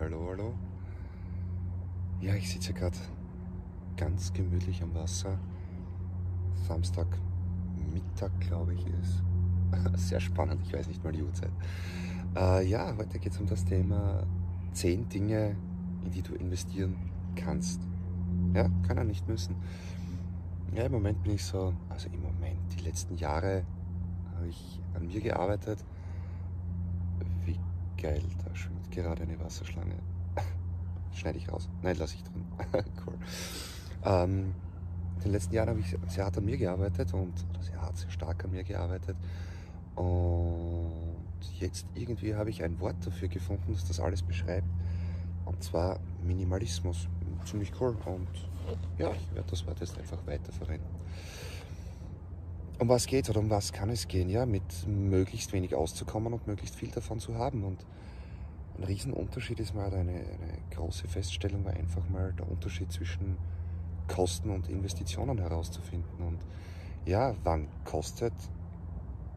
hallo, hallo. Ja, ich sitze gerade ganz gemütlich am Wasser. Samstag Mittag, glaube ich, ist. Sehr spannend, ich weiß nicht mal die Uhrzeit. Äh, ja, heute geht es um das Thema 10 Dinge, in die du investieren kannst. Ja, kann er nicht müssen. Ja, im Moment bin ich so, also im Moment, die letzten Jahre habe ich an mir gearbeitet. Wie geil, da schwimmt gerade eine Wasserschlange. Schneide ich raus. Nein, lasse ich drin. cool. Ähm, in den letzten Jahren habe ich sehr hart an mir gearbeitet und oder sehr hart, sehr stark an mir gearbeitet. Und jetzt irgendwie habe ich ein Wort dafür gefunden, das das alles beschreibt. Und zwar Minimalismus. Ziemlich cool. Und ja, ich werde das Wort jetzt einfach weiterverwenden. Um was geht oder um was kann es gehen? Ja, mit möglichst wenig auszukommen und möglichst viel davon zu haben. Und ein Riesenunterschied ist mal eine, eine große Feststellung, war einfach mal der Unterschied zwischen Kosten und Investitionen herauszufinden. Und ja, wann kostet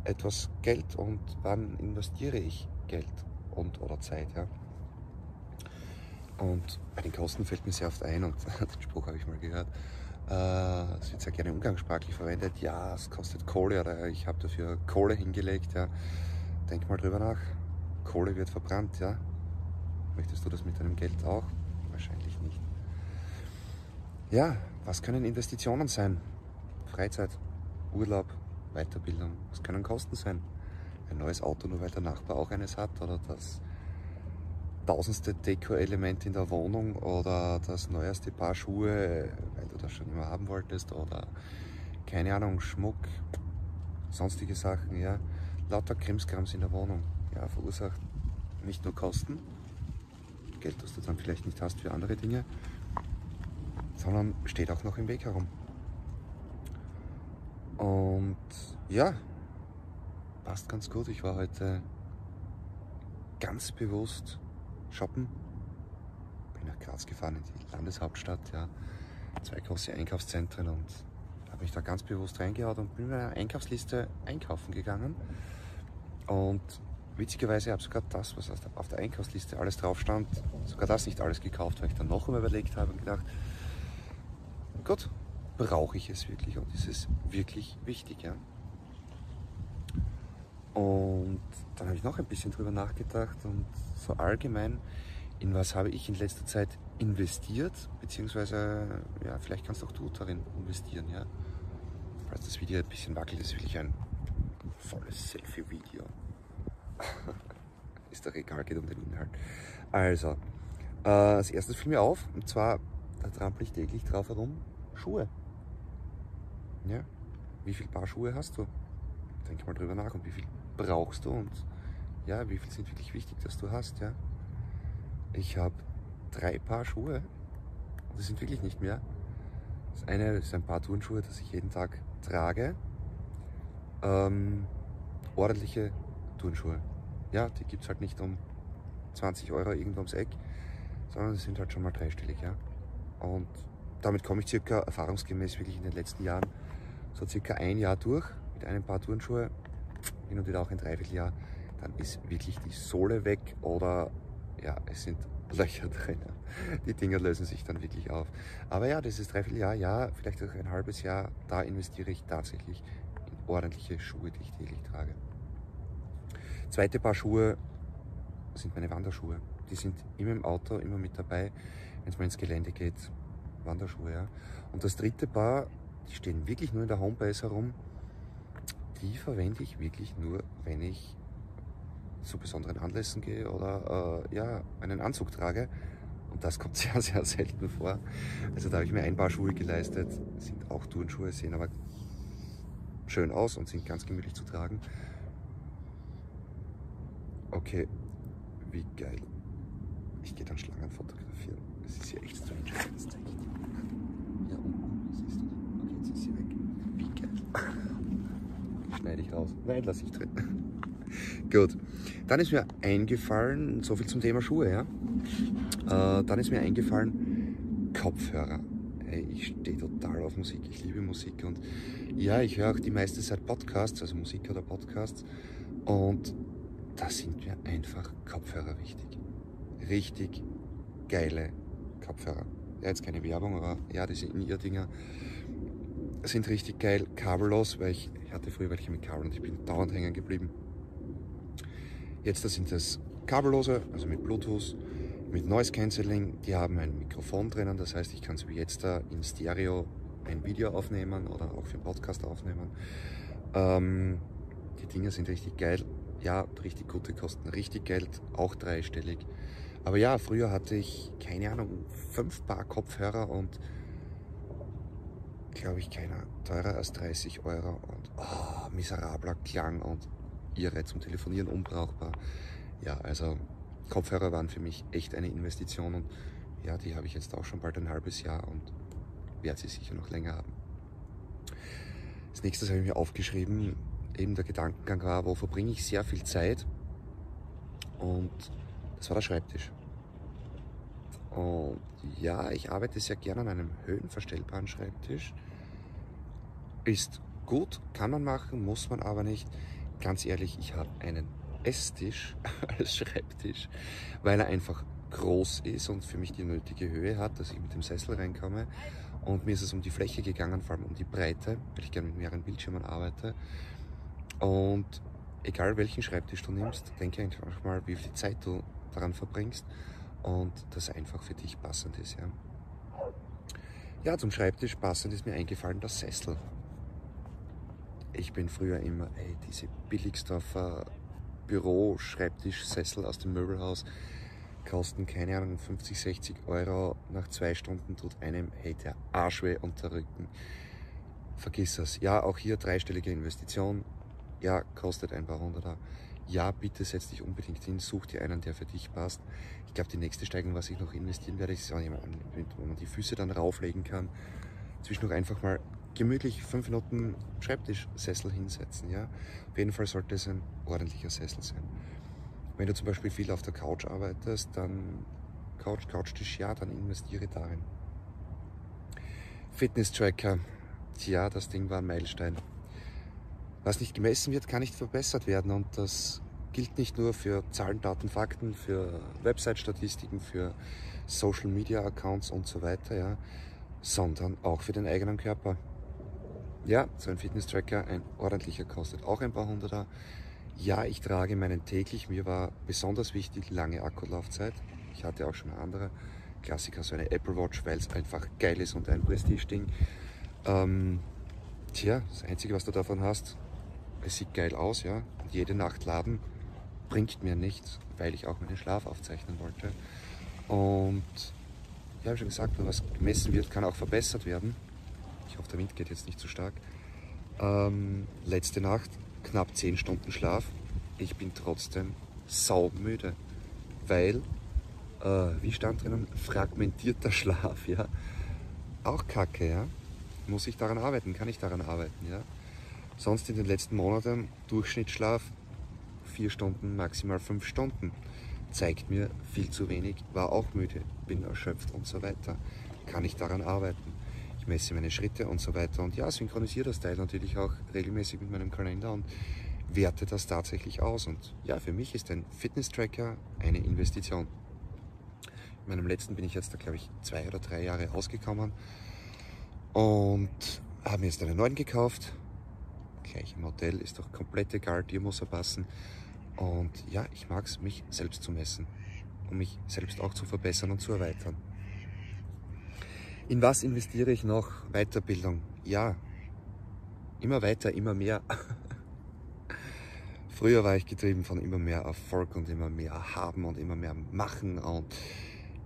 etwas Geld und wann investiere ich Geld und oder Zeit, ja. Und bei den Kosten fällt mir sehr oft ein, und den Spruch habe ich mal gehört, äh, es wird sehr gerne umgangssprachlich verwendet, ja, es kostet Kohle oder ich habe dafür Kohle hingelegt, ja. Denk mal drüber nach. Kohle wird verbrannt, ja. Möchtest du das mit deinem Geld auch? Wahrscheinlich nicht. Ja, was können Investitionen sein? Freizeit, Urlaub, Weiterbildung. Was können Kosten sein? Ein neues Auto, nur weil der Nachbar auch eines hat oder das tausendste Deko-Element in der Wohnung oder das neueste Paar Schuhe, weil du das schon immer haben wolltest oder keine Ahnung, Schmuck, sonstige Sachen, ja. Lauter Krimskrams in der Wohnung, ja, verursacht nicht nur Kosten, Geld, das du dann vielleicht nicht hast für andere Dinge, sondern steht auch noch im Weg herum. Und ja, passt ganz gut. Ich war heute ganz bewusst shoppen. Bin nach Graz gefahren in die Landeshauptstadt, ja. Zwei große Einkaufszentren und habe mich da ganz bewusst reingehaut und bin mit einer Einkaufsliste einkaufen gegangen. Und witzigerweise habe ich sogar das, was auf der Einkaufsliste alles drauf stand, sogar das nicht alles gekauft, weil ich dann noch einmal überlegt habe und gedacht, Gott, brauche ich es wirklich und ist es wirklich wichtig, ja? Und dann habe ich noch ein bisschen drüber nachgedacht und so allgemein, in was habe ich in letzter Zeit investiert, beziehungsweise, ja, vielleicht kannst auch du darin investieren, ja. Falls das Video ein bisschen wackelt, ist wirklich ein volles Selfie-Video. ist doch egal, geht um den Inhalt. Also, äh, als erstes fiel mir auf, und zwar, da trampel ich täglich drauf herum, Schuhe. Ja, wie viel Paar Schuhe hast du? Denk mal drüber nach und wie viel brauchst du und ja, wie viel sind wirklich wichtig, dass du hast, ja. Ich habe drei Paar Schuhe. Das sind wirklich nicht mehr. Das eine ist ein paar Turnschuhe, das ich jeden Tag trage. Ähm, ordentliche Turnschuhe. Ja, die gibt es halt nicht um 20 Euro irgendwo ums Eck, sondern sie sind halt schon mal dreistellig, ja. Und damit komme ich circa erfahrungsgemäß wirklich in den letzten Jahren so circa ein Jahr durch mit einem Paar Turnschuhe, hin und wieder auch ein Dreivierteljahr, dann ist wirklich die Sohle weg oder ja, es sind Löcher drin. Die Dinger lösen sich dann wirklich auf. Aber ja, dieses Dreivierteljahr, ja, vielleicht auch ein halbes Jahr, da investiere ich tatsächlich in ordentliche Schuhe, die ich täglich trage. Zweite Paar Schuhe sind meine Wanderschuhe. Die sind immer im Auto, immer mit dabei, wenn es mal ins Gelände geht. Wanderschuhe, ja. Und das dritte Paar, die stehen wirklich nur in der Homebase herum. Die verwende ich wirklich nur, wenn ich zu besonderen Anlässen gehe oder äh, ja, einen Anzug trage. Und das kommt sehr, sehr selten vor. Also da habe ich mir ein paar Schuhe geleistet. Sind auch Turnschuhe, sehen aber schön aus und sind ganz gemütlich zu tragen. Okay, wie geil. Ich gehe dann Schlangen fotografieren. Das ist ja echt strange. Das zeige ich. Ja, siehst du Okay, jetzt ist sie weg. Wie geil. Schneide ich raus. Nein, lasse ich drin. Gut. Dann ist mir eingefallen, so viel zum Thema Schuhe, ja. Äh, dann ist mir eingefallen, Kopfhörer. Hey, ich stehe total auf Musik, ich liebe Musik und ja, ich höre auch die meiste Zeit Podcasts, also Musik oder Podcasts und da sind mir einfach Kopfhörer wichtig. richtig geile Kopfhörer. Ja, jetzt keine Werbung, aber ja, diese In-Ear-Dinger sind richtig geil, kabellos, weil ich, hatte früher welche mit Kabel und ich bin dauernd hängen geblieben. Jetzt das sind das kabellose, also mit Bluetooth, mit Noise Cancelling. Die haben ein Mikrofon drinnen, das heißt, ich kann so wie jetzt da in Stereo ein Video aufnehmen oder auch für Podcast aufnehmen. Ähm, die Dinge sind richtig geil. Ja, richtig gute kosten richtig Geld, auch dreistellig. Aber ja, früher hatte ich, keine Ahnung, fünf Paar Kopfhörer und glaube ich keiner teurer als 30 Euro und oh, miserabler Klang und irre zum Telefonieren unbrauchbar. Ja, also Kopfhörer waren für mich echt eine Investition und ja, die habe ich jetzt auch schon bald ein halbes Jahr und werde sie sicher noch länger haben. Als nächstes habe ich mir aufgeschrieben, eben der Gedankengang war, wo verbringe ich sehr viel Zeit und das war der Schreibtisch. Und ja, ich arbeite sehr gerne an einem höhenverstellbaren Schreibtisch. Ist gut, kann man machen, muss man aber nicht. Ganz ehrlich, ich habe einen Esstisch als Schreibtisch, weil er einfach groß ist und für mich die nötige Höhe hat, dass ich mit dem Sessel reinkomme. Und mir ist es um die Fläche gegangen, vor allem um die Breite, weil ich gerne mit mehreren Bildschirmen arbeite. Und egal welchen Schreibtisch du nimmst, denke einfach mal, wie viel Zeit du daran verbringst und das einfach für dich passend ist. Ja, ja zum Schreibtisch passend ist mir eingefallen der Sessel. Ich bin früher immer, ey, diese Billigsdorfer Büro-Schreibtischsessel aus dem Möbelhaus kosten, keine Ahnung, 50, 60 Euro. Nach zwei Stunden tut einem, hey, der Arsch weh und der Rücken. Vergiss es. Ja, auch hier dreistellige Investition. Ja, kostet ein paar Hunderter. Ja, bitte setz dich unbedingt hin, such dir einen, der für dich passt. Ich glaube, die nächste Steigung, was ich noch investieren werde, ist wo man die Füße dann rauflegen kann. Zwischendurch einfach mal gemütlich fünf Minuten Schreibtischsessel hinsetzen. Ja? Auf jeden Fall sollte es ein ordentlicher Sessel sein. Wenn du zum Beispiel viel auf der Couch arbeitest, dann Couch, Couchtisch, ja, dann investiere darin. Fitness-Tracker, tja, das Ding war ein Meilenstein. Was nicht gemessen wird, kann nicht verbessert werden und das gilt nicht nur für Zahlen, Daten, Fakten, für Website-Statistiken, für Social-Media-Accounts und so weiter, ja, sondern auch für den eigenen Körper. Ja, so ein Fitness-Tracker, ein ordentlicher, kostet auch ein paar Hunderter. Ja, ich trage meinen täglich. Mir war besonders wichtig lange Akkulaufzeit. Ich hatte auch schon andere Klassiker, so eine Apple Watch, weil es einfach geil ist und ein Prestige-Ding. Ähm, tja, das Einzige, was du davon hast, es sieht geil aus, ja. Jede Nacht laden bringt mir nichts, weil ich auch meinen Schlaf aufzeichnen wollte. Und ich habe schon gesagt, was gemessen wird, kann auch verbessert werden. Ich hoffe, der Wind geht jetzt nicht zu so stark. Ähm, letzte Nacht knapp 10 Stunden Schlaf. Ich bin trotzdem saumüde, weil, äh, wie stand drinnen, fragmentierter Schlaf, ja. Auch kacke, ja. Muss ich daran arbeiten, kann ich daran arbeiten, ja. Sonst in den letzten Monaten Durchschnittsschlaf 4 Stunden, maximal 5 Stunden. Zeigt mir viel zu wenig, war auch müde, bin erschöpft und so weiter. Kann ich daran arbeiten? messe meine Schritte und so weiter. Und ja, synchronisiere das Teil natürlich auch regelmäßig mit meinem Kalender und werte das tatsächlich aus. Und ja, für mich ist ein Fitness-Tracker eine Investition. In meinem letzten bin ich jetzt da, glaube ich, zwei oder drei Jahre ausgekommen und habe mir jetzt einen neuen gekauft. Gleich Hotel ist doch komplett egal, dir muss er passen. Und ja, ich mag es, mich selbst zu messen, um mich selbst auch zu verbessern und zu erweitern. In was investiere ich noch? Weiterbildung. Ja, immer weiter, immer mehr. Früher war ich getrieben von immer mehr Erfolg und immer mehr haben und immer mehr machen und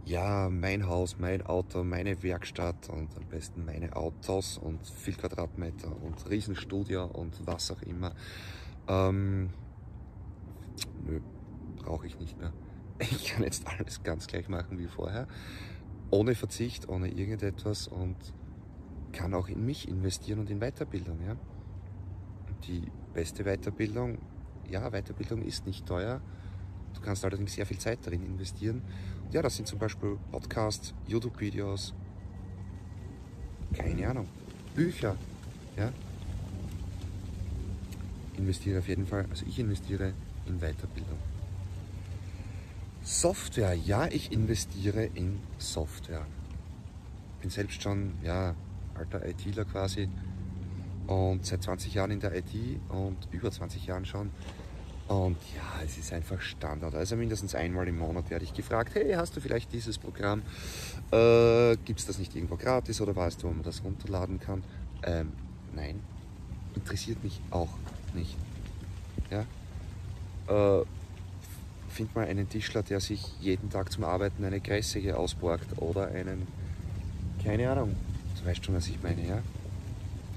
ja, mein Haus, mein Auto, meine Werkstatt und am besten meine Autos und viel Quadratmeter und Riesenstudio und was auch immer. Ähm, nö, brauche ich nicht mehr. Ich kann jetzt alles ganz gleich machen wie vorher ohne Verzicht, ohne irgendetwas und kann auch in mich investieren und in Weiterbildung. Ja? Die beste Weiterbildung, ja, Weiterbildung ist nicht teuer. Du kannst allerdings sehr viel Zeit darin investieren. Ja, das sind zum Beispiel Podcasts, YouTube-Videos, keine Ahnung, Bücher. Ja? Investiere auf jeden Fall, also ich investiere in Weiterbildung. Software, ja, ich investiere in Software. Bin selbst schon, ja, alter ITler quasi und seit 20 Jahren in der IT und über 20 Jahren schon. Und ja, es ist einfach Standard. Also mindestens einmal im Monat werde ich gefragt, hey, hast du vielleicht dieses Programm? Äh, Gibt es das nicht irgendwo gratis oder weißt du, wo man das runterladen kann? Ähm, nein, interessiert mich auch nicht. Ja? Äh, find mal einen Tischler, der sich jeden Tag zum Arbeiten eine Kreissäge ausborgt oder einen, keine Ahnung, du weißt schon, was ich meine, ja?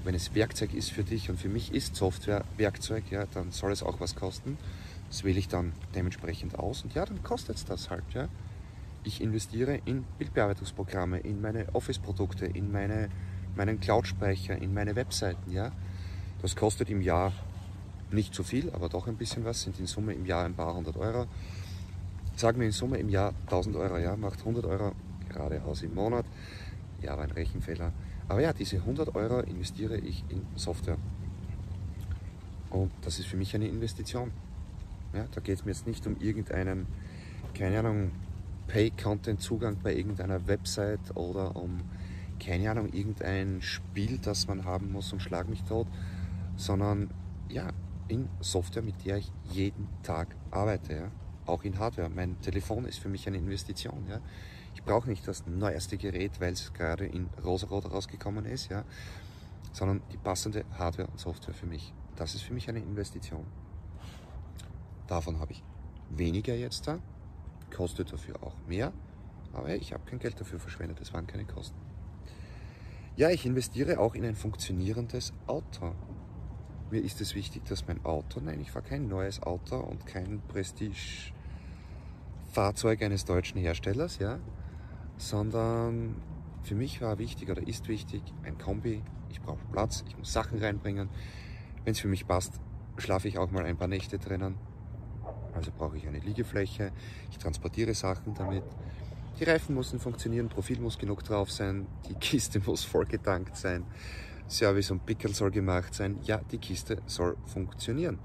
Wenn es Werkzeug ist für dich und für mich ist Software Werkzeug, ja, dann soll es auch was kosten. Das wähle ich dann dementsprechend aus und ja, dann kostet es das halt. Ja. Ich investiere in Bildbearbeitungsprogramme, in meine Office-Produkte, in meine, meinen Cloud-Speicher, in meine Webseiten. Ja. Das kostet im Jahr nicht so viel, aber doch ein bisschen was, sind in Summe im Jahr ein paar hundert Euro. Sagen wir in Summe im Jahr 1000 Euro, ja, macht 100 Euro geradeaus im Monat. Ja, war ein Rechenfehler. Aber ja, diese 100 Euro investiere ich in Software. Und das ist für mich eine Investition. Ja, da geht es mir jetzt nicht um irgendeinen, keine Ahnung, Pay-Content-Zugang bei irgendeiner Website oder um, keine Ahnung, irgendein Spiel, das man haben muss und schlag mich tot, sondern ja, in Software, mit der ich jeden Tag arbeite. Ja? Auch in Hardware. Mein Telefon ist für mich eine Investition. Ja? Ich brauche nicht das neueste Gerät, weil es gerade in rosarot rausgekommen ist, ja, sondern die passende Hardware und Software für mich. Das ist für mich eine Investition. Davon habe ich weniger jetzt da, kostet dafür auch mehr, aber ich habe kein Geld dafür verschwendet, es waren keine Kosten. Ja, ich investiere auch in ein funktionierendes Auto. Mir ist es wichtig, dass mein Auto, nein, ich fahre kein neues Auto und kein Prestige-Fahrzeug eines deutschen Herstellers, ja, sondern für mich war wichtig oder ist wichtig ein Kombi. Ich brauche Platz, ich muss Sachen reinbringen. Wenn es für mich passt, schlafe ich auch mal ein paar Nächte drinnen. Also brauche ich eine Liegefläche. Ich transportiere Sachen damit. Die Reifen müssen funktionieren, Profil muss genug drauf sein, die Kiste muss vollgetankt sein, Service und Pickel soll gemacht sein. Ja, die Kiste soll funktionieren.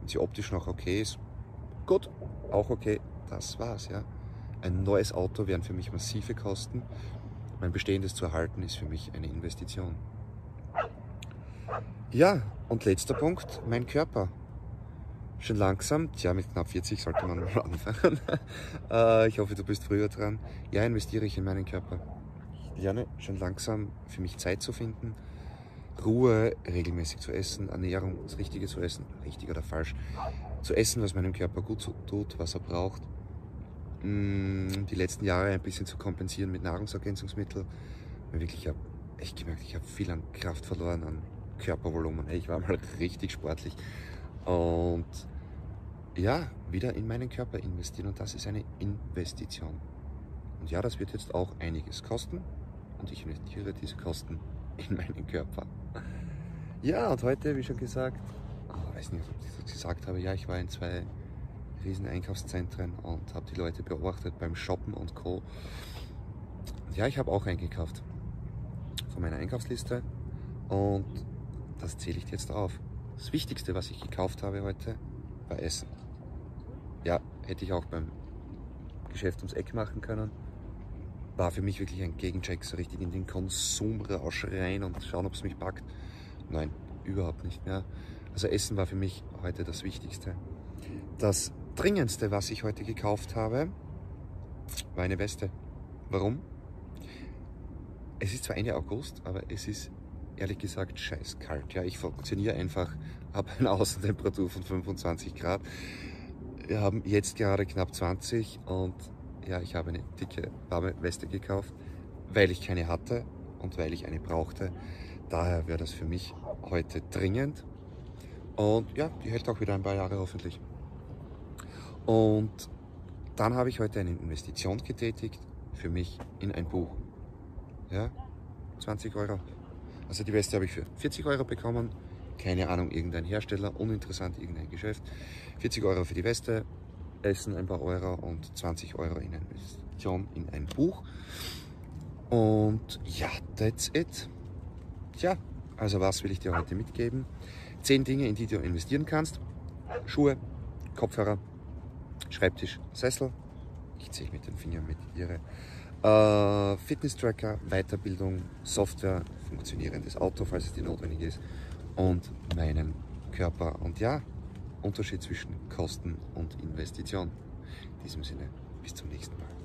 Wenn sie optisch noch okay ist, gut, auch okay, das war's, ja. Ein neues Auto wären für mich massive Kosten. Mein bestehendes zu erhalten ist für mich eine Investition. Ja, und letzter Punkt, mein Körper. Schon langsam, tja, mit knapp 40 sollte man mal anfangen. Äh, ich hoffe, du bist früher dran. Ja, investiere ich in meinen Körper. Ich lerne schon langsam für mich Zeit zu finden, Ruhe, regelmäßig zu essen, Ernährung, das Richtige zu essen, richtig oder falsch, zu essen, was meinem Körper gut tut, was er braucht Mm, die letzten Jahre ein bisschen zu kompensieren mit Nahrungsergänzungsmitteln. Weil wirklich, ich habe echt gemerkt, ich habe viel an Kraft verloren, an Körpervolumen. Ich war mal richtig sportlich. Und ja, wieder in meinen Körper investieren und das ist eine Investition. Und ja, das wird jetzt auch einiges kosten und ich investiere diese Kosten in meinen Körper. Ja, und heute, wie schon gesagt, ich weiß nicht, ob ich das gesagt habe, ja, ich war in zwei riesen Einkaufszentren und habe die Leute beobachtet beim Shoppen und Co. Ja, ich habe auch eingekauft von meiner Einkaufsliste und das zähle ich jetzt auf. Das Wichtigste, was ich gekauft habe heute, war Essen. Ja, hätte ich auch beim Geschäft ums Eck machen können. War für mich wirklich ein Gegencheck, so richtig in den Konsumrausch rein und schauen, ob es mich packt. Nein, überhaupt nicht mehr. Also Essen war für mich heute das Wichtigste. Das dringendste, was ich heute gekauft habe, war eine Weste. Warum? Es ist zwar Ende August, aber es ist ehrlich gesagt scheiß kalt. Ja, ich funktioniere einfach, habe eine Außentemperatur von 25 Grad. Wir haben jetzt gerade knapp 20 und ja, ich habe eine dicke, warme Weste gekauft, weil ich keine hatte und weil ich eine brauchte. Daher wäre das für mich heute dringend. Und ja, die hält auch wieder ein paar Jahre hoffentlich. Und dann habe ich heute eine Investition getätigt für mich in ein Buch. Ja, 20 Euro. Also die Weste habe ich für 40 Euro bekommen. Keine Ahnung, irgendein Hersteller, uninteressant, irgendein Geschäft. 40 Euro für die Weste, Essen ein paar Euro und 20 Euro in Investition in ein Buch. Und ja, that's it. Tja, also was will ich dir heute mitgeben? Zehn Dinge, in die du investieren kannst. Schuhe, Kopfhörer, Schreibtisch, Sessel, Ich zähle mit den Fingern mit ihre. Äh, Fitness-Tracker, Weiterbildung, Software, funktionierendes Auto, falls es dir notwendig ist. Und meinen Körper. Und ja, Unterschied zwischen Kosten und Investition. In diesem Sinne, bis zum nächsten Mal.